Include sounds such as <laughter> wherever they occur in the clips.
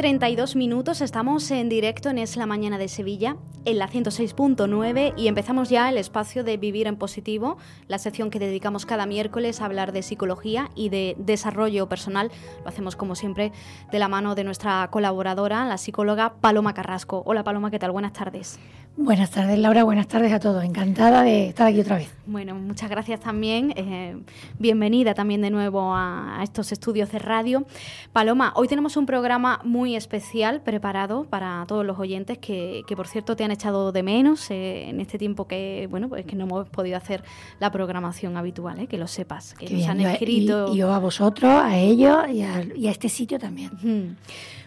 32 minutos, estamos en directo en Es la Mañana de Sevilla, en la 106.9 y empezamos ya el espacio de Vivir en Positivo, la sección que dedicamos cada miércoles a hablar de psicología y de desarrollo personal. Lo hacemos como siempre de la mano de nuestra colaboradora, la psicóloga Paloma Carrasco. Hola Paloma, ¿qué tal? Buenas tardes. Buenas tardes, Laura. Buenas tardes a todos. Encantada de estar aquí otra vez. Bueno, muchas gracias también. Eh, bienvenida también de nuevo a, estos estudios de radio. Paloma, hoy tenemos un programa muy especial preparado para todos los oyentes que, por cierto, te han echado de menos eh, en este tiempo que, bueno, pues que no hemos podido hacer la programación habitual, eh, que lo sepas. Que nos han escrito. Y, yo a vosotros, a ellos y a, este sitio también.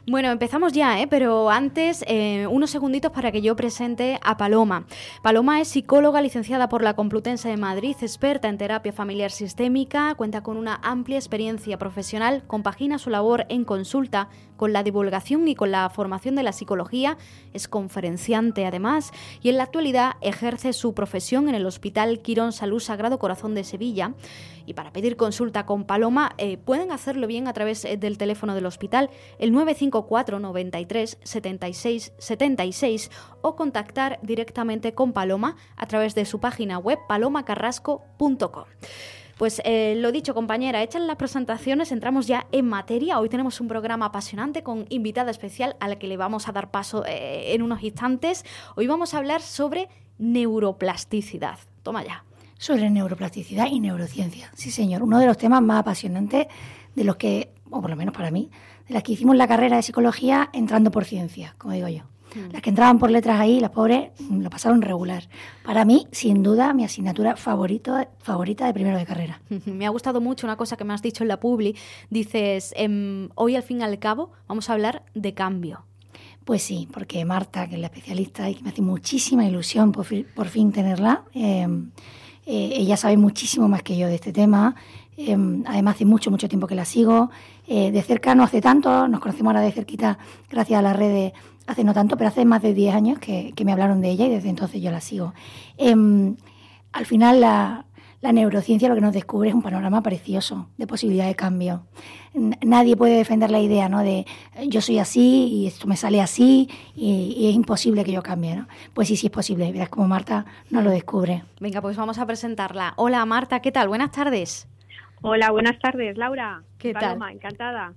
Bueno, empezamos ya, ¿eh? pero antes eh, unos segunditos para que yo presente a Paloma. Paloma es psicóloga licenciada por la Complutense de Madrid, experta en terapia familiar sistémica, cuenta con una amplia experiencia profesional, compagina su labor en consulta con la divulgación y con la formación de la psicología, es conferenciante además y en la actualidad ejerce su profesión en el Hospital Quirón Salud Sagrado Corazón de Sevilla. Y para pedir consulta con Paloma eh, pueden hacerlo bien a través eh, del teléfono del hospital, el 954 93 76 76 o contactar directamente con Paloma a través de su página web palomacarrasco.com. Pues eh, lo dicho, compañera, hechas las presentaciones, entramos ya en materia. Hoy tenemos un programa apasionante con invitada especial a la que le vamos a dar paso en unos instantes. Hoy vamos a hablar sobre neuroplasticidad. Toma ya sobre neuroplasticidad y neurociencia. Sí, señor, uno de los temas más apasionantes de los que, o por lo menos para mí, de las que hicimos la carrera de psicología entrando por ciencia, como digo yo. Las que entraban por letras ahí, las pobres, mm, lo pasaron regular. Para mí, sin duda, mi asignatura favorito, favorita de primero de carrera. <laughs> Me ha gustado mucho una cosa que me has dicho en la Publi. Dices, em, hoy al fin y al cabo vamos a hablar de cambio. Pues sí, porque Marta, que es la especialista y que me hace muchísima ilusión por, por fin tenerla, eh, eh, ella sabe muchísimo más que yo de este tema. Em, además, hace mucho, mucho tiempo que la sigo. Eh, de cerca no hace tanto, nos conocemos ahora de cerquita gracias a las redes hace no tanto, pero hace más de 10 años que, me hablaron de ella y desde entonces yo la sigo. Em, al final, la, neurociencia lo que nos descubre es un panorama precioso de posibilidad de cambio. Nadie puede defender la idea ¿no? de yo soy así y esto me sale así y, es imposible que yo cambie. ¿no? Pues sí, sí es posible. Verás como Marta nos lo descubre. Venga, pues vamos a presentarla. Hola Marta, ¿qué tal? Buenas tardes. Hola, buenas tardes, Laura. ¿Qué Paloma, tal? encantada.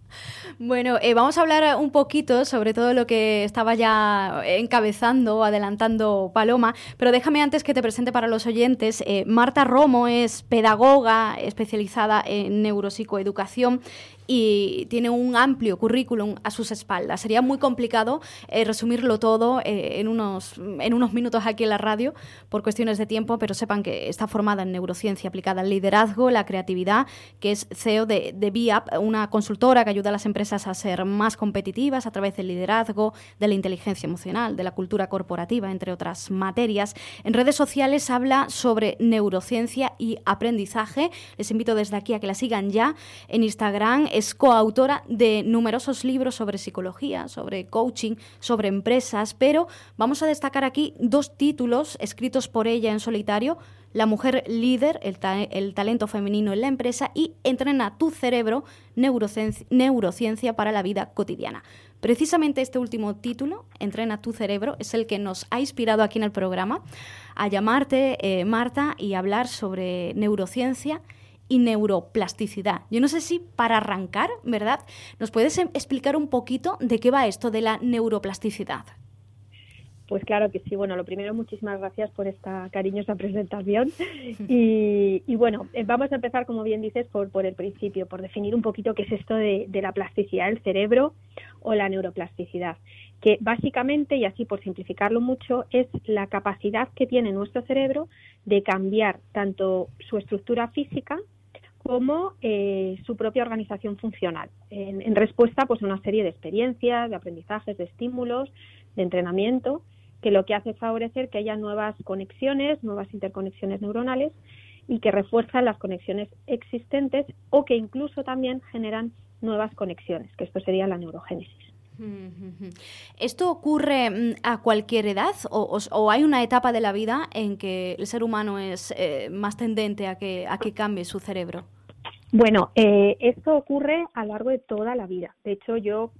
Bueno, eh, vamos a hablar un poquito sobre todo lo que estaba ya encabezando, adelantando Paloma, pero déjame antes que te presente para los oyentes. Eh, Marta Romo es pedagoga especializada en neuropsicoeducación y tiene un amplio currículum a sus espaldas. Sería muy complicado eh, resumirlo todo eh, en, unos, en unos minutos aquí en la radio por cuestiones de tiempo, pero sepan que está formada en neurociencia aplicada al liderazgo, la creatividad, que es CEO de, de BIAP, una consultora que ayuda a las empresas a ser más competitivas a través del liderazgo, de la inteligencia emocional, de la cultura corporativa, entre otras materias. En redes sociales habla sobre neurociencia y aprendizaje. Les invito desde aquí a que la sigan ya en Instagram es coautora de numerosos libros sobre psicología, sobre coaching, sobre empresas, pero vamos a destacar aquí dos títulos escritos por ella en solitario, La mujer líder, el, talento femenino en la empresa y Entrena tu cerebro, neurociencia, para la vida cotidiana. Precisamente este último título, Entrena tu cerebro, es el que nos ha inspirado aquí en el programa a llamarte, eh, Marta, y hablar sobre neurociencia y neuroplasticidad. Yo no sé si para arrancar, ¿verdad? ¿Nos puedes em, explicar un poquito de qué va esto de la neuroplasticidad? Pues claro que sí. Bueno, lo primero, muchísimas gracias por esta cariñosa presentación. <laughs> Y, bueno, eh, vamos a empezar, como bien dices, por, por el principio, por definir un poquito qué es esto de, de la plasticidad del cerebro o la neuroplasticidad que básicamente, y así por simplificarlo mucho, es la capacidad que tiene nuestro cerebro de cambiar tanto su estructura física como eh, su propia organización funcional, en, respuesta pues, a una serie de experiencias, de aprendizajes, de estímulos, de entrenamiento, que lo que hace es favorecer que haya nuevas conexiones, nuevas interconexiones neuronales y que refuerzan las conexiones existentes o que incluso también generan nuevas conexiones, que esto sería la neurogénesis. ¿Esto ocurre mm, a cualquier edad o, hay una etapa de la vida en que el ser humano es eh, más tendente a que, a que cambie su cerebro? Bueno, eh, esto ocurre a lo largo de toda la vida. De hecho, yo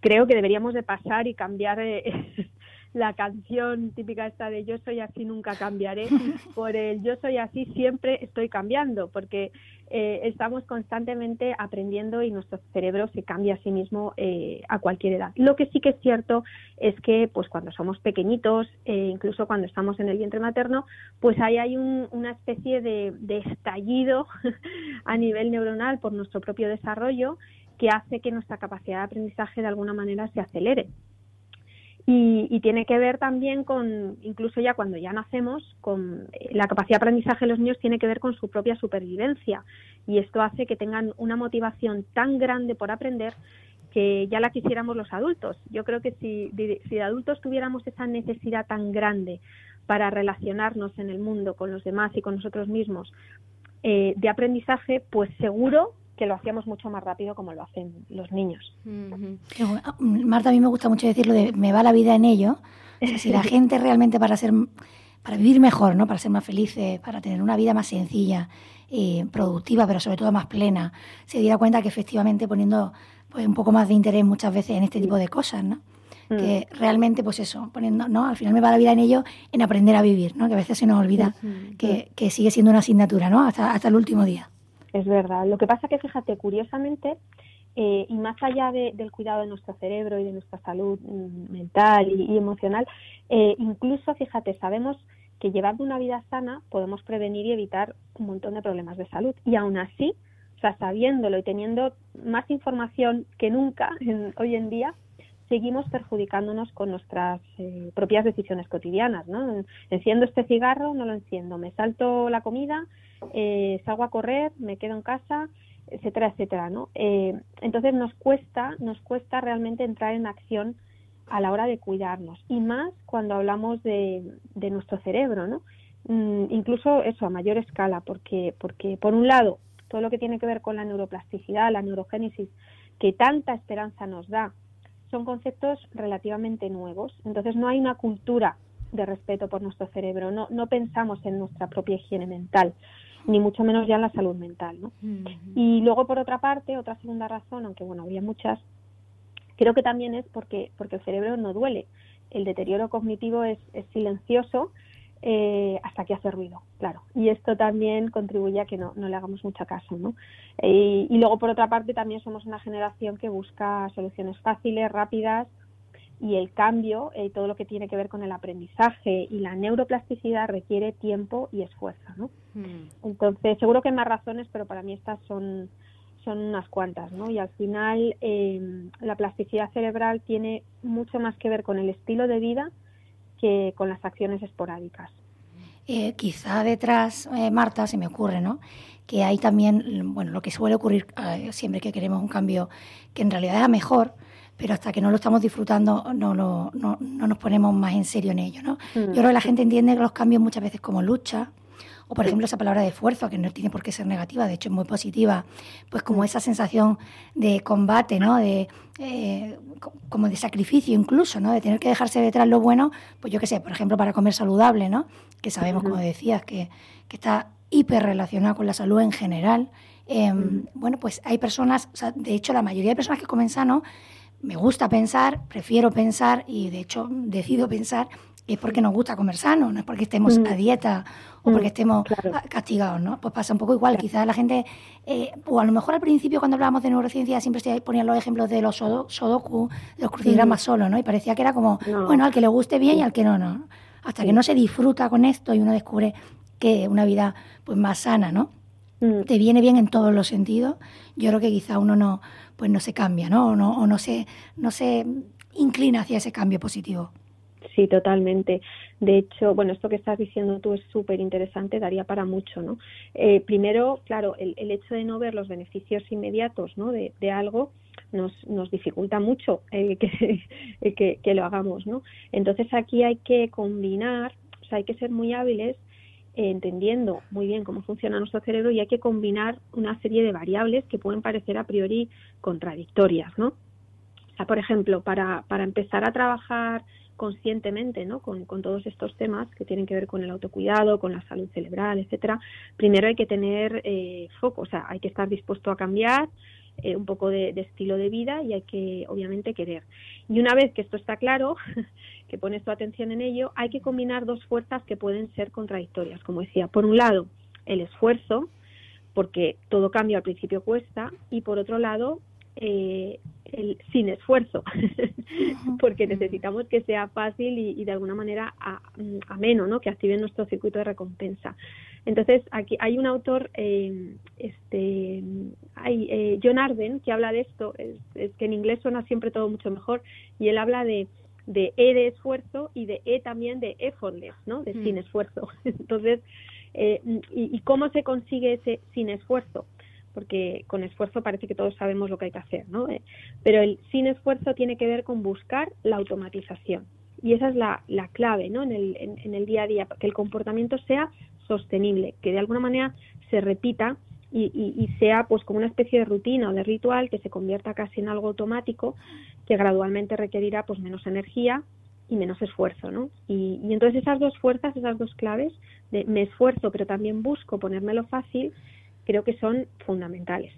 creo que deberíamos de pasar y cambiar eh, <laughs> la canción típica esta de yo soy así, nunca cambiaré, <laughs> por el yo soy así, siempre estoy cambiando, porque eh, estamos constantemente aprendiendo y nuestro cerebro se cambia a sí mismo eh, a cualquier edad. Lo que sí que es cierto es que pues cuando somos pequeñitos, eh, incluso cuando estamos en el vientre materno, pues ahí hay una especie de, de estallido <laughs> a nivel neuronal por nuestro propio desarrollo que hace que nuestra capacidad de aprendizaje de alguna manera se acelere. Y, tiene que ver también con, incluso ya cuando ya nacemos, con eh, la capacidad de aprendizaje de los niños tiene que ver con su propia supervivencia. Y esto hace que tengan una motivación tan grande por aprender que ya la quisiéramos los adultos. Yo creo que si, si de adultos tuviéramos esa necesidad tan grande para relacionarnos en el mundo con los demás y con nosotros mismos eh, de aprendizaje, pues seguro que lo hacíamos mucho más rápido como lo hacen los niños. Marta, a mí me gusta mucho decirlo de me va la vida en ello. si la <laughs> gente realmente para ser para vivir mejor, ¿no? Para ser más felices, para tener una vida más sencilla, y productiva, pero sobre todo más plena, se diera cuenta que efectivamente poniendo pues un poco más de interés muchas veces en este tipo de cosas, ¿no? Mm. Que realmente, pues eso, poniendo, ¿no? Al final me va la vida en ello, en aprender a vivir, ¿no? Que a veces se nos olvida que, que, sigue siendo una asignatura, ¿no? Hasta, hasta el último día es verdad. Lo que pasa que, fíjate, curiosamente, eh, y más allá del cuidado de nuestro cerebro y de nuestra salud mm, mental y, emocional, eh, incluso, fíjate, sabemos que llevando una vida sana podemos prevenir y evitar un montón de problemas de salud. Y aún así, o sea, sabiéndolo y teniendo más información que nunca hoy en día, seguimos perjudicándonos con nuestras eh, propias decisiones cotidianas, ¿no? Enciendo este cigarro, no lo enciendo, me salto la comida, eh, salgo a correr, me quedo en casa, etcétera, etcétera, ¿no? Eh, entonces nos cuesta, nos cuesta realmente entrar en acción a la hora de cuidarnos y más cuando hablamos de, de nuestro cerebro, ¿no? Mm, incluso eso a mayor escala, porque, porque por un lado todo lo que tiene que ver con la neuroplasticidad, la neurogénesis, que tanta esperanza nos da, son conceptos relativamente nuevos. Entonces no hay una cultura de respeto por nuestro cerebro, no, no pensamos en nuestra propia higiene mental ni mucho menos ya en la salud mental. ¿no? Y luego, por otra parte, otra segunda razón, aunque bueno, había muchas, creo que también es porque, porque el cerebro no duele. El deterioro cognitivo es, es silencioso eh, hasta que hace ruido, claro. Y esto también contribuye a que no, no le hagamos mucho caso. ¿no? y luego, por otra parte, también somos una generación que busca soluciones fáciles, rápidas, y el cambio, eh, todo lo que tiene que ver con el aprendizaje y la neuroplasticidad requiere tiempo y esfuerzo, ¿no? Hmm. Entonces, seguro que hay más razones, pero para mí estas son, son unas cuantas, ¿no? Y al final, em, la plasticidad cerebral tiene mucho más que ver con el estilo de vida que con las acciones esporádicas. Eh, quizá detrás, eh, Marta, se me ocurre, ¿no? Que hay también, bueno, lo que suele ocurrir siempre que queremos un cambio que en realidad es mejor, pero hasta que no lo estamos disfrutando no, no, no, nos ponemos más en serio en ello. ¿no? Mm. Yo creo que la gente entiende los cambios muchas veces como lucha, o por ejemplo esa palabra de esfuerzo, que no tiene por qué ser negativa, de hecho es muy positiva, pues como mm. esa sensación de combate, ¿no? de, eh, como de sacrificio incluso, ¿no? de tener que dejarse detrás lo bueno, pues yo qué sé, por ejemplo para comer saludable, ¿no? que sabemos, como decías, que, que está hiper relacionado con la salud en general. Em. Bueno, pues hay personas, o sea, de hecho la mayoría de personas que comen sano me gusta pensar, prefiero pensar y de hecho decido pensar es porque nos gusta comer sano, no es porque estemos mm. a dieta o porque mm, estemos castigados, ¿no? Pues pasa un poco igual. Quizás la gente, eh, o a lo mejor al principio cuando hablábamos de neurociencia siempre se ponían los ejemplos de los sodoku, de los crucigramas mm. solo, ¿no? Y parecía que era como, bueno, al que le guste bien y al que no, no. Hasta que no se disfruta con esto y uno descubre que una vida pues más sana, ¿no? Te viene bien en todos los sentidos. Yo creo que quizá uno no, pues no se cambia, ¿no? O no, o no, se, no se inclina hacia ese cambio positivo. Sí, totalmente. De hecho, bueno, esto que estás diciendo tú es súper interesante, daría para mucho, ¿no? Eh, primero, claro, el, hecho de no ver los beneficios inmediatos, ¿no? De, de algo nos, nos dificulta mucho eh, que, <laughs> que, que, lo hagamos, ¿no? Entonces aquí hay que combinar, o sea, hay que ser muy hábiles eh, entendiendo muy bien cómo funciona nuestro cerebro y hay que combinar una serie de variables que pueden parecer a priori contradictorias, ¿no? O sea, por ejemplo, para, para empezar a trabajar conscientemente ¿no? Con, todos estos temas que tienen que ver con el autocuidado, con la salud cerebral, etcétera, primero hay que tener eh, foco, o sea, hay que estar dispuesto a cambiar, eh, un poco de, de, estilo de vida y hay que obviamente querer. Y una vez que esto está claro, <laughs> que pones tu atención en ello, hay que combinar dos fuerzas que pueden ser contradictorias, como decía. Por un lado, el esfuerzo, porque todo cambio al principio cuesta, y por otro lado, eh, el, sin esfuerzo, <laughs> porque necesitamos que sea fácil y, y de alguna manera ameno, ¿no? que active nuestro circuito de recompensa. Entonces, aquí hay un autor, eh, este, hay, eh, John Arden, que habla de esto, es, es, que en inglés suena siempre todo mucho mejor, y él habla de, de E de esfuerzo y de E también de effortless, ¿no? De mm. sin esfuerzo. <laughs> Entonces, eh, y, ¿y cómo se consigue ese sin esfuerzo? Porque con esfuerzo parece que todos sabemos lo que hay que hacer, ¿no? Eh, pero el sin esfuerzo tiene que ver con buscar la automatización. Y esa es la, la clave, ¿no? En el, en, el día a día, que el comportamiento sea sostenible, que de alguna manera se repita y, y, y, sea pues como una especie de rutina o de ritual que se convierta casi en algo automático que gradualmente requerirá pues menos energía y menos esfuerzo, ¿no? Y, y entonces esas dos fuerzas, esas dos claves de me esfuerzo pero también busco ponérmelo fácil, creo que son fundamentales.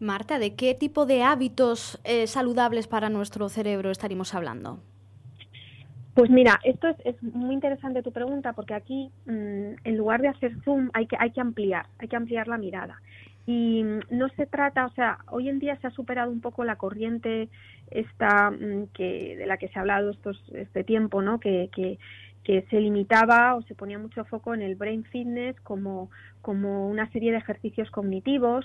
Marta, ¿de qué tipo de hábitos eh, saludables para nuestro cerebro estaríamos hablando? Pues mira, esto es, es, muy interesante tu pregunta porque aquí, mmm, en lugar de hacer zoom, hay que, hay que ampliar, hay que ampliar la mirada. Y mmm, no se trata, o sea, hoy en día se ha superado un poco la corriente esta mmm, que de la que se ha hablado estos, este tiempo, ¿no? Que, que, que se limitaba o se ponía mucho foco en el brain fitness como, como una serie de ejercicios cognitivos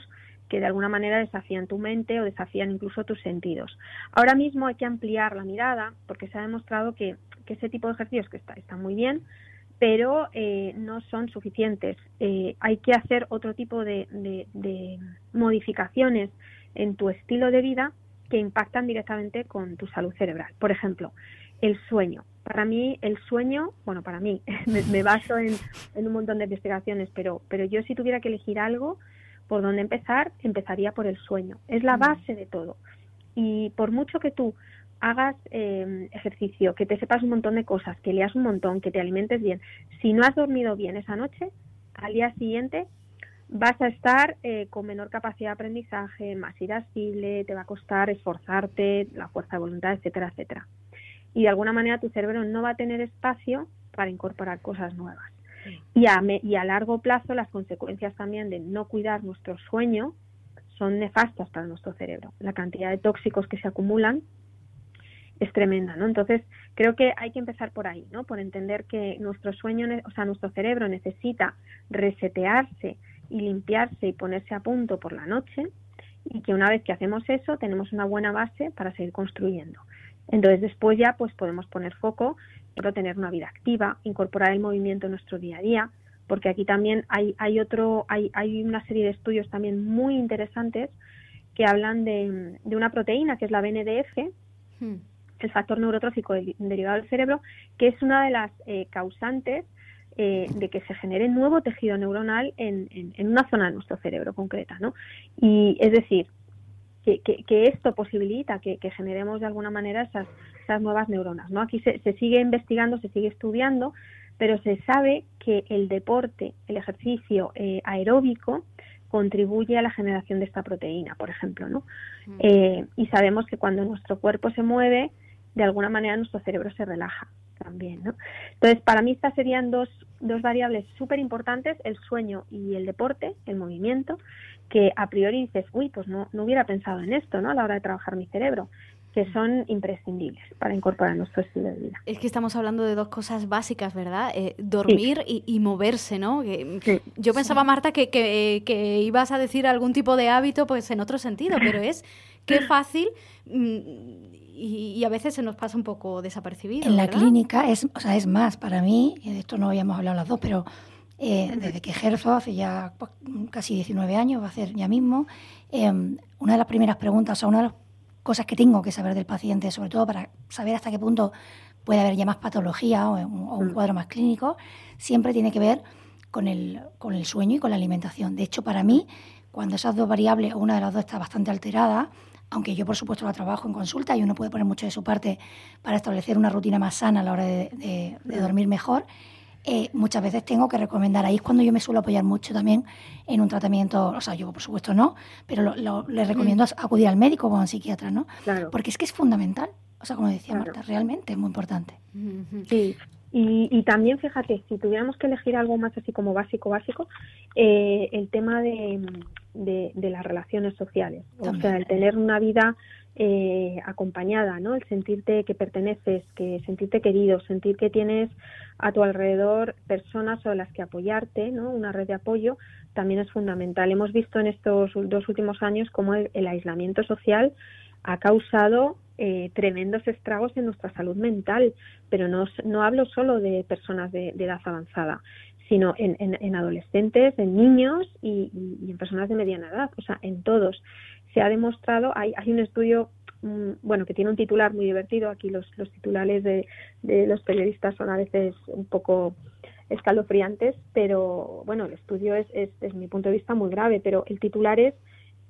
que de alguna manera desafían tu mente o desafían incluso tus sentidos. Ahora mismo hay que ampliar la mirada porque se ha demostrado que, que ese tipo de ejercicios que está, está muy bien, pero eh, no son suficientes. Eh, hay que hacer otro tipo de, de, de modificaciones en tu estilo de vida que impactan directamente con tu salud cerebral. Por ejemplo, el sueño. Para mí, el sueño, bueno, para mí, <laughs> me, me baso en, en, un montón de investigaciones, pero, pero yo si tuviera que elegir algo, por dónde empezar, empezaría por el sueño. Es la base de todo. Y por mucho que tú hagas eh, ejercicio, que te sepas un montón de cosas, que leas un montón, que te alimentes bien, si no has dormido bien esa noche, al día siguiente vas a estar eh, con menor capacidad de aprendizaje, más irascible, te va a costar esforzarte, la fuerza de voluntad, etcétera, etcétera. Y de alguna manera tu cerebro no va a tener espacio para incorporar cosas nuevas. Y a, me, y a largo plazo las consecuencias también de no cuidar nuestro sueño son nefastas para nuestro cerebro. La cantidad de tóxicos que se acumulan es tremenda, ¿no? Entonces, creo que hay que empezar por ahí, ¿no? Por entender que nuestro sueño, o sea, nuestro cerebro necesita resetearse y limpiarse y ponerse a punto por la noche y que una vez que hacemos eso tenemos una buena base para seguir construyendo. Entonces después ya pues podemos poner foco pero tener una vida activa, incorporar el movimiento en nuestro día a día, porque aquí también hay, hay otro, hay, hay una serie de estudios también muy interesantes que hablan de, de una proteína que es la BNDF, hmm. el factor neurotrófico derivado del cerebro, que es una de las eh, causantes eh, de que se genere nuevo tejido neuronal en, en, en, una zona de nuestro cerebro concreta, ¿no? Y es decir, que, que, que esto posibilita que, que, generemos de alguna manera esas, esas nuevas neuronas. ¿no? Aquí se, se, sigue investigando, se sigue estudiando, pero se sabe que el deporte, el ejercicio eh, aeróbico, contribuye a la generación de esta proteína, por ejemplo, ¿no? Mm. Eh, y sabemos que cuando nuestro cuerpo se mueve, de alguna manera nuestro cerebro se relaja también, ¿no? Entonces, para mí estas serían dos, dos variables súper importantes, el sueño y el deporte, el movimiento, que a priori dices, uy, pues no, no hubiera pensado en esto, ¿no? A la hora de trabajar mi cerebro que son imprescindibles para incorporar nuestro estilo de vida. Es que estamos hablando de dos cosas básicas, ¿verdad? Eh, dormir sí. y, y, moverse, ¿no? Que, sí. Yo pensaba, Marta, que, que, que, ibas a decir algún tipo de hábito, pues en otro sentido, pero es qué <laughs> fácil mm, y, a veces se nos pasa un poco desapercibido. En la clínica es, o sea, es más, para mí, y de esto no habíamos hablado las dos, pero eh, desde que ejerzo, hace ya pues, casi 19 años, va a ser ya mismo, em, una de las primeras preguntas, o una de las cosas que tengo que saber del paciente, sobre todo para saber hasta qué punto puede haber ya más patología o, un mm. cuadro más clínico, siempre tiene que ver con el, con el sueño y con la alimentación. De hecho, para mí, cuando esas dos variables o una de las dos está bastante alterada, aunque yo por supuesto la trabajo en consulta y uno puede poner mucho de su parte para establecer una rutina más sana a la hora de, dormir mejor, eh, muchas veces tengo que recomendar, ahí es cuando yo me suelo apoyar mucho también en un tratamiento, o sea, yo por supuesto no, pero le recomiendo mm. acudir al médico o a un psiquiatra, ¿no? Porque es que es fundamental, o sea, como decía Marta, realmente es muy importante. Sí, y, también, fíjate, si tuviéramos que elegir algo más así como básico, básico, eh, el tema de, de, las relaciones sociales. O sea, el tener una vida eh, acompañada, ¿no? El sentirte que perteneces, que sentirte querido, sentir que tienes a tu alrededor personas sobre las que apoyarte, ¿no? Una red de apoyo también es fundamental. Hemos visto en estos dos últimos años cómo el aislamiento social ha causado eh, tremendos estragos en nuestra salud mental, pero no, hablo solo de personas de, edad avanzada, sino en, en, adolescentes, en niños y, en personas de mediana edad, o sea, en todos. Se ha demostrado, hay, hay un estudio, mm, bueno, que tiene un titular muy divertido, aquí los, los titulares de, de los periodistas son a veces un poco escalofriantes, pero bueno, el estudio es, es, desde mi punto de vista, muy grave, pero el titular es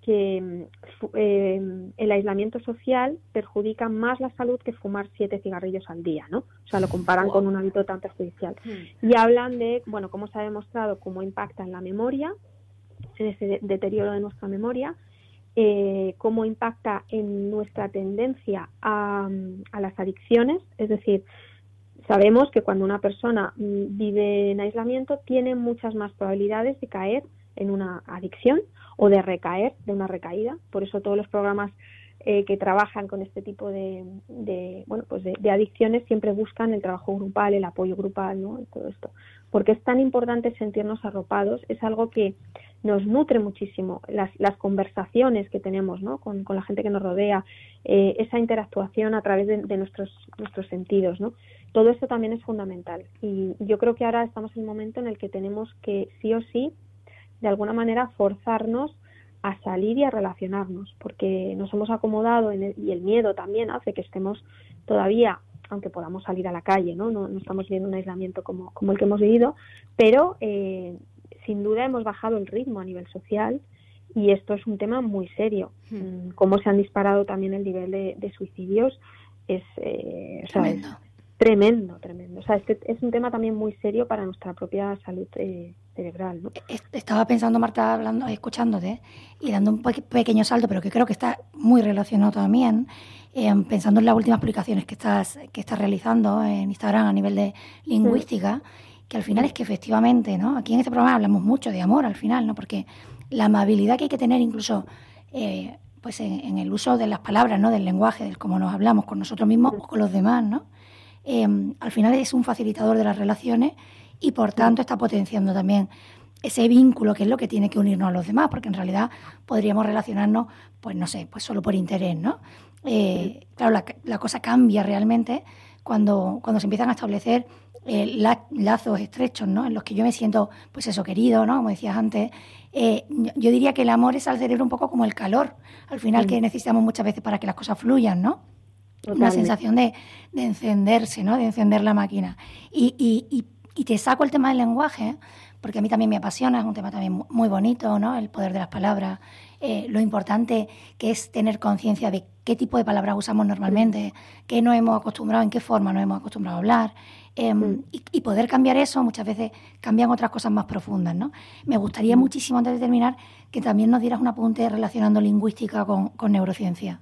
que eh, el aislamiento social perjudica más la salud que fumar siete cigarrillos al día, ¿no? O sea, lo comparan con un hábito tan perjudicial. Hmm. Y hablan de, bueno, cómo se ha demostrado cómo impacta en la memoria, en ese deterioro de nuestra memoria, eh, cómo impacta en nuestra tendencia a, las adicciones, es decir, sabemos que cuando una persona mm, vive en aislamiento tiene muchas más probabilidades de caer en una adicción o de recaer, de una recaída. Por eso todos los programas eh, que trabajan con este tipo de, bueno, pues de, adicciones siempre buscan el trabajo grupal, el apoyo grupal, ¿no? Y todo esto. Porque es tan importante sentirnos arropados, es algo que nos nutre muchísimo. Las, las conversaciones que tenemos ¿no? con, la gente que nos rodea, eh, esa interactuación a través de, nuestros, nuestros sentidos, ¿no? Todo esto también es fundamental. Y yo creo que ahora estamos en un momento en el que tenemos que sí o sí de alguna manera forzarnos a salir y a relacionarnos, porque nos hemos acomodado y el miedo también hace que estemos todavía, aunque podamos salir a la calle, no, no, estamos viviendo un aislamiento como, como el que hemos vivido, pero eh, sin duda hemos bajado el ritmo a nivel social y esto es un tema muy serio. Hmm. Mm, cómo se han disparado también el nivel de, suicidios es, eh, tremendo, tremendo. O sea, este es un tema también muy serio para nuestra propia salud eh, cerebral. ¿no? Estaba pensando, Marta, hablando, escuchándote y dando un pequeño salto, pero que creo que está muy relacionado también, eh, pensando en las últimas publicaciones que estás, que estás realizando en Instagram a nivel de lingüística, que al final es que efectivamente, ¿no? Aquí en este programa hablamos mucho de amor al final, ¿no? Porque la amabilidad que hay que tener incluso... Eh, pues en, el uso de las palabras, ¿no? del lenguaje, del cómo nos hablamos con nosotros mismos o con los demás, ¿no? Em, al final es un facilitador de las relaciones y por tanto está potenciando también ese vínculo que es lo que tiene que unirnos a los demás, porque en realidad podríamos relacionarnos, pues no sé, pues solo por interés, ¿no? Eh, claro, la, cosa cambia realmente cuando, cuando se empiezan a establecer eh, lazos estrechos, ¿no? En los que yo me siento, pues eso, querido, ¿no? Como decías antes. Eh, yo diría que el amor es al cerebro un poco como el calor, al final que necesitamos muchas veces para que las cosas fluyan, ¿no? Una sensación de, de, encenderse, ¿no? De encender la máquina. Y, y, y, te saco el tema del lenguaje, porque a mí también me apasiona, es un tema también muy bonito, ¿no? El poder de las palabras, eh, lo importante que es tener conciencia de qué tipo de palabras usamos normalmente, qué no hemos acostumbrado, en qué forma nos hemos acostumbrado a hablar. Em, y, poder cambiar eso muchas veces cambian otras cosas más profundas. ¿no? Me gustaría muchísimo, antes de terminar, que también nos dieras un apunte relacionando lingüística con, con neurociencia.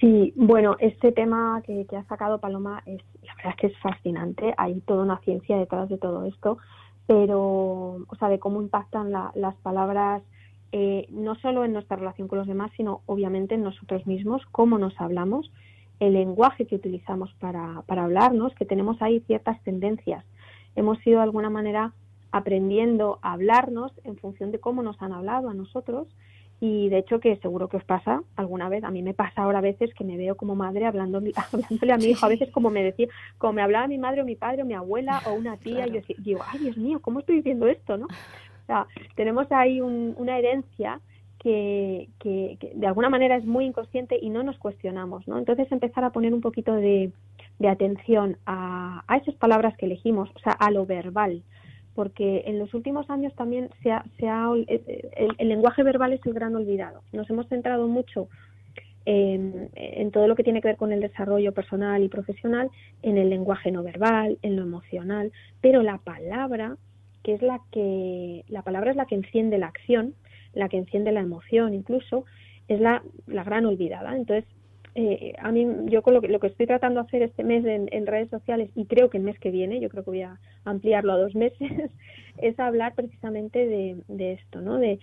Sí, bueno, este tema que, ha sacado Paloma es, la verdad es que es fascinante. Hay toda una ciencia detrás de todo esto, pero, o sea, de cómo impactan las palabras eh, no solo en nuestra relación con los demás, sino obviamente en nosotros mismos, cómo nos hablamos, el lenguaje que utilizamos para, para hablarnos, que tenemos ahí ciertas tendencias. Hemos ido de alguna manera aprendiendo a hablarnos en función de cómo nos han hablado a nosotros y de hecho que seguro que os pasa alguna vez, a mí me pasa ahora a veces que me veo como madre hablando, <laughs> hablándole a mi hijo, a veces como me decía, como me hablaba mi madre o mi padre o mi abuela o una tía, y yo digo, ay Dios mío, ¿cómo estoy diciendo esto? ¿no? O sea, tenemos ahí una herencia que, que, de alguna manera es muy inconsciente y no nos cuestionamos, ¿no? Entonces empezar a poner un poquito de, de atención a, a esas palabras que elegimos, o sea, a lo verbal, porque en los últimos años también se ha, se ha, el, el, lenguaje verbal es el gran olvidado. Nos hemos centrado mucho en, en, todo lo que tiene que ver con el desarrollo personal y profesional, en el lenguaje no verbal, en lo emocional, pero la palabra, que es la que la palabra es la que enciende la acción, la que enciende la emoción, incluso es la, la gran olvidada. Entonces eh, a mí yo con lo que, lo que estoy tratando de hacer este mes en, redes sociales y creo que el mes que viene, yo creo que voy a ampliarlo a dos <laughs> meses, es hablar precisamente de, esto, ¿no? De,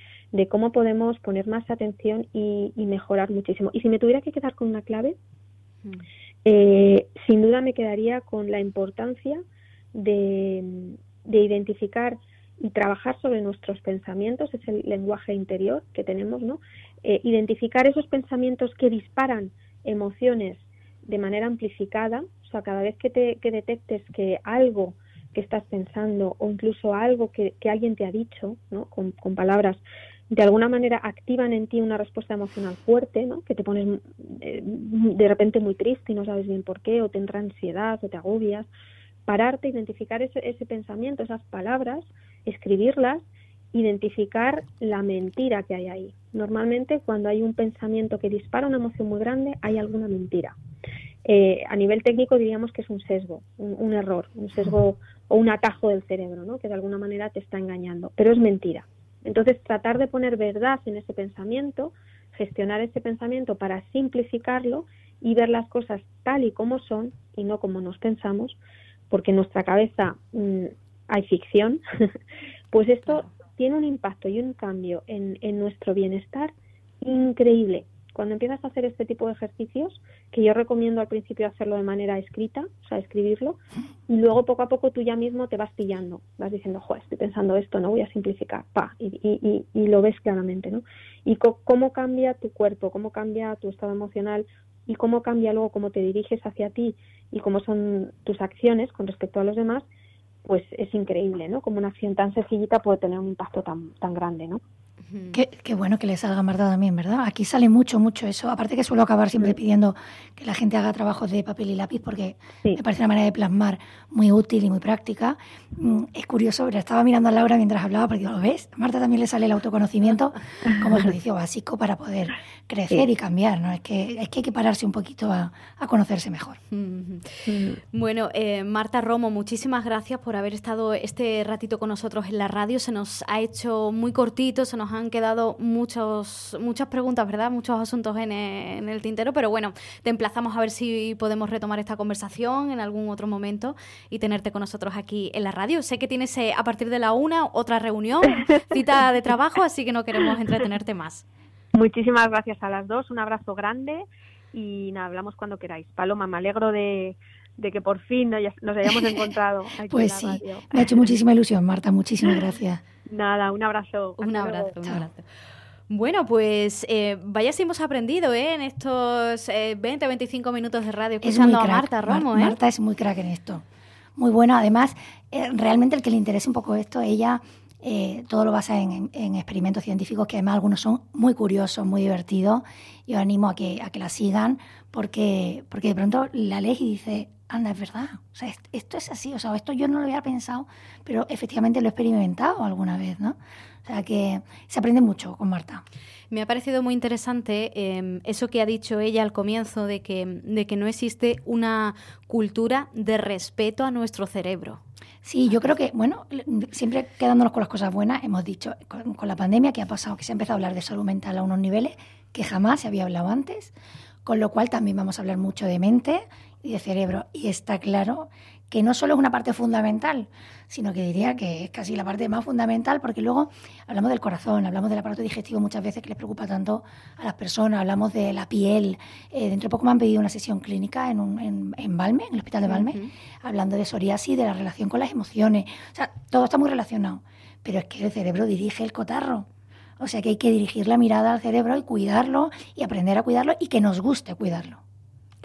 cómo podemos poner más atención y, mejorar muchísimo. Y si me tuviera que quedar con una clave, mm. eh, sin duda me quedaría con la importancia de, identificar y trabajar sobre nuestros pensamientos, es el lenguaje interior que tenemos, ¿no? Eh, identificar esos pensamientos que disparan emociones de manera amplificada, o sea, cada vez que, te, que detectes que algo que estás pensando o incluso algo que, alguien te ha dicho, ¿no? Con, palabras, de alguna manera activan en ti una respuesta emocional fuerte, ¿no? que te pones eh, de repente muy triste y no sabes bien por qué, o te entra ansiedad, o te agobias, pararte, identificar ese, ese pensamiento, esas palabras, escribirlas, identificar la mentira que hay ahí, Normalmente cuando hay un pensamiento que dispara una emoción muy grande hay alguna mentira. Eh, a nivel técnico diríamos que es un sesgo, un, error, un sesgo o un atajo del cerebro, ¿no? que de alguna manera te está engañando, pero es mentira. Entonces tratar de poner verdad en ese pensamiento, gestionar ese pensamiento para simplificarlo y ver las cosas tal y como son y no como nos pensamos, porque en nuestra cabeza mm, hay ficción, <laughs> pues esto tiene un impacto y un cambio en, nuestro bienestar increíble. Cuando empiezas a hacer este tipo de ejercicios, que yo recomiendo al principio hacerlo de manera escrita, o sea, escribirlo, y luego poco a poco tú ya mismo te vas pillando, vas diciendo, joder, estoy pensando esto, no voy a simplificar, pa, y, y, y, lo ves claramente, ¿no? Y cómo cambia tu cuerpo, cómo cambia tu estado emocional y cómo cambia luego cómo te diriges hacia ti y cómo son tus acciones con respecto a los demás, pues es increíble, ¿no? Como una acción tan sencillita puede tener un impacto tan, tan grande, ¿no? Qué, bueno que le salga Marta también, ¿verdad? Aquí sale mucho, mucho eso. Aparte que suelo acabar siempre pidiendo que la gente haga trabajos de papel y lápiz porque me parece una manera de plasmar muy útil y muy práctica. Mm, es curioso, pero estaba mirando a Laura mientras hablaba porque ¿lo ves? A Marta también le sale el autoconocimiento como ejercicio básico para poder crecer y cambiar, ¿no? Es que, es que hay que pararse un poquito a, conocerse mejor. Bueno, eh, Marta Romo, muchísimas gracias por haber estado este ratito con nosotros en la radio. Se nos ha hecho muy cortito, se nos han quedado muchos, muchas preguntas, ¿verdad? Muchos asuntos en, el tintero, pero bueno, te emplazamos a ver si podemos retomar esta conversación en algún otro momento y tenerte con nosotros aquí en la radio. Sé que tienes eh, a partir de la una otra reunión, <laughs> cita de trabajo, así que no queremos entretenerte más. Muchísimas gracias a las dos, un abrazo grande y nada, hablamos cuando queráis. Paloma, me alegro de, que por fin nos hayamos <laughs> encontrado. pues sí, me ha hecho muchísima ilusión, Marta, muchísimas gracias. Nada, un abrazo. Un abrazo, un abrazo. Bueno, pues eh, vaya si hemos aprendido ¿eh? en estos 20, eh, 25 minutos de radio escuchando a Marta Romo. ¿eh? Marta es muy crack en esto. Muy bueno. Además, eh, realmente el que le interese un poco esto, ella todo lo basa en, experimentos científicos que además algunos son muy curiosos, muy divertidos. Yo animo a que, a que la sigan porque, porque de pronto la lees y dice, anda, es verdad. O sea, esto es así, o sea, esto yo no lo había pensado, pero efectivamente lo he experimentado alguna vez, ¿no? O sea, que se aprende mucho con Marta. Me ha parecido muy interesante em, eso que ha dicho ella al comienzo de que, de que no existe una cultura de respeto a nuestro cerebro. Sí, yo creo que, bueno, siempre quedándonos con las cosas buenas, hemos dicho, con, con la pandemia que ha pasado, que se ha empezado a hablar de salud mental a unos niveles que jamás se había hablado antes, con lo cual también vamos a hablar mucho de mente, y de cerebro. Y está claro que no solo es una parte fundamental, sino que diría que es casi la parte más fundamental, porque luego hablamos del corazón, hablamos del aparato digestivo muchas veces que les preocupa tanto a las personas, hablamos de la piel. Eh, dentro de poco me han pedido una sesión clínica en, un, en, en Valme, en el hospital de Valme, hablando de psoriasis, de la relación con las emociones. O sea, todo está muy relacionado, pero es que el cerebro dirige el cotarro. O sea que hay que dirigir la mirada al cerebro y cuidarlo y aprender a cuidarlo y que nos guste cuidarlo.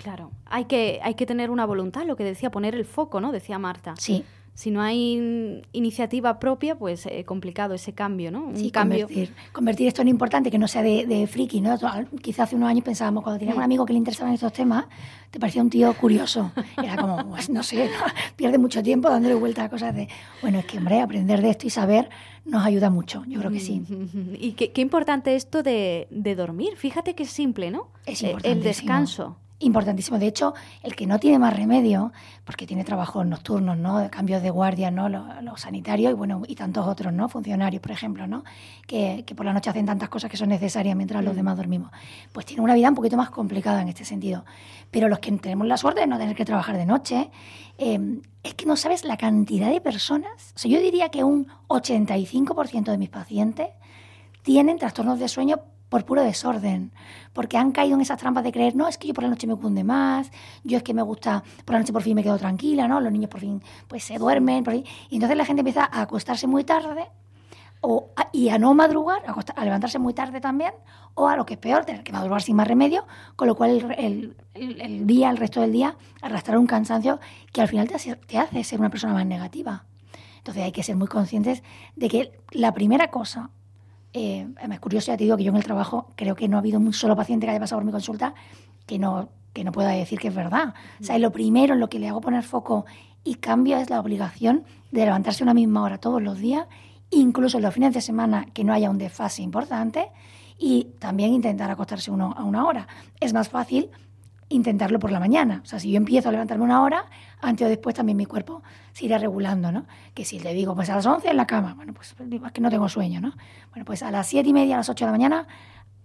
Claro, hay que, hay que tener una voluntad, lo que decía, poner el foco, ¿no? Decía Marta. Sí. Si no hay iniciativa propia, pues es eh, complicado ese cambio, ¿no? Un sí, cambio. Convertir, convertir esto en importante, que no sea de, de friki, ¿no? Quizás hace unos años pensábamos, cuando teníamos un amigo que le interesaban estos temas, te parecía un tío curioso. Era como, <laughs> pues no sé, pierde mucho tiempo dándole vuelta a cosas de, bueno, es que, hombre, aprender de esto y saber nos ayuda mucho, yo creo que sí. <laughs> Y qué, qué importante esto de, de, dormir, fíjate que es simple, ¿no? Es importante. Eh, el descanso importantísimo. De hecho, el que no tiene más remedio, porque tiene trabajos nocturnos, ¿no? Cambios de guardia, ¿no? Los, sanitarios y bueno, y tantos otros, ¿no? Funcionarios, por ejemplo, ¿no? Que, por la noche hacen tantas cosas que son necesarias mientras los mm. demás dormimos. Pues tiene una vida un poquito más complicada en este sentido. Pero los que tenemos la suerte de no tener que trabajar de noche, em, es que no sabes la cantidad de personas. O sea, yo diría que un 85% de mis pacientes tienen trastornos de sueño por puro desorden, porque han caído en esas trampas de creer, no, es que yo por la noche me cunde más, yo es que me gusta, por la noche por fin me quedo tranquila, ¿no? Los niños por fin pues se duermen, por y entonces la gente empieza a acostarse muy tarde o y a no madrugar, a, levantarse muy tarde también, o a lo que es peor, tener que madrugar sin más remedio, con lo cual el, el, día, el resto del día, arrastrar un cansancio que al final te hace, te hace ser una persona más negativa. Entonces hay que ser muy conscientes de que la primera cosa eh, es curioso, ya te digo que yo en el trabajo creo que no ha habido un solo paciente que haya pasado por mi consulta que no, que no pueda decir que es verdad. O sea, lo primero en lo que le hago poner foco y cambio es la obligación de levantarse a una misma hora todos los días, incluso los fines de semana que no haya un desfase importante y también intentar acostarse uno a una hora. Es más fácil intentarlo por la mañana. O sea, si yo empiezo a levantarme una hora, antes o después también mi cuerpo se irá regulando, ¿no? Que si le digo, pues a las 11 en la cama, bueno, pues es que no tengo sueño, ¿no? Bueno, pues a las 7 y media, a las 8 de la mañana,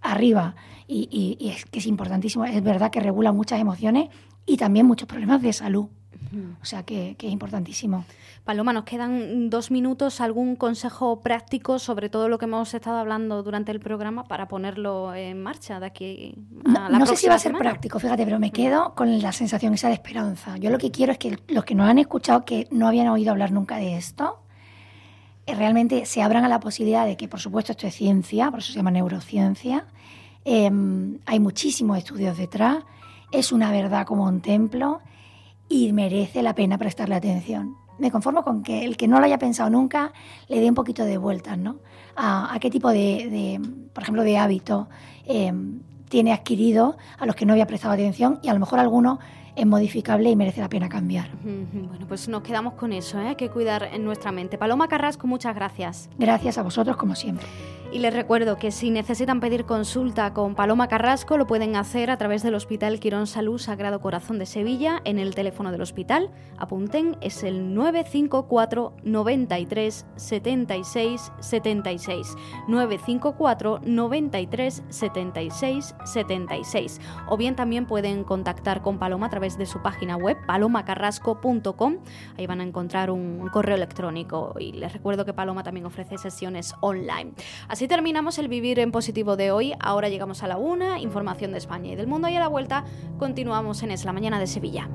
arriba. Y, y es que es importantísimo, es verdad que regula muchas emociones y también muchos problemas de salud. O sea que, que, es importantísimo. Paloma, nos quedan dos minutos. ¿Algún consejo práctico sobre todo lo que hemos estado hablando durante el programa para ponerlo en marcha de aquí a la No, sé si va a ser práctico, fíjate, pero me quedo con la sensación esa de esperanza. Yo lo que quiero es que los que nos han escuchado, que no habían oído hablar nunca de esto, eh, realmente se abran a la posibilidad de que, por supuesto, esto es ciencia, por eso se llama neurociencia. Em, hay muchísimos estudios detrás. Es una verdad como un templo y merece la pena prestarle atención. Me conformo con que el que no lo haya pensado nunca le dé un poquito de vueltas, ¿no? A, qué tipo de, por ejemplo, de hábito eh, tiene adquirido a los que no había prestado atención y a lo mejor alguno es modificable y merece la pena cambiar. Bueno, pues nos quedamos con eso, ¿eh? que cuidar en nuestra mente. Paloma Carrasco, muchas gracias. Gracias a vosotros, como siempre. Y les recuerdo que si necesitan pedir consulta con Paloma Carrasco, lo pueden hacer a través del Hospital Quirón Salud Sagrado Corazón de Sevilla en el teléfono del hospital. Apunten, es el 954 93 76 76. 954 93 76 76. O bien también pueden contactar con Paloma a través de su página web palomacarrasco.com. Ahí van a encontrar un correo electrónico y les recuerdo que Paloma también ofrece sesiones online. Así terminamos el Vivir en Positivo de hoy. Ahora llegamos a la una, información de España y del mundo y a la vuelta continuamos en Es la Mañana de Sevilla.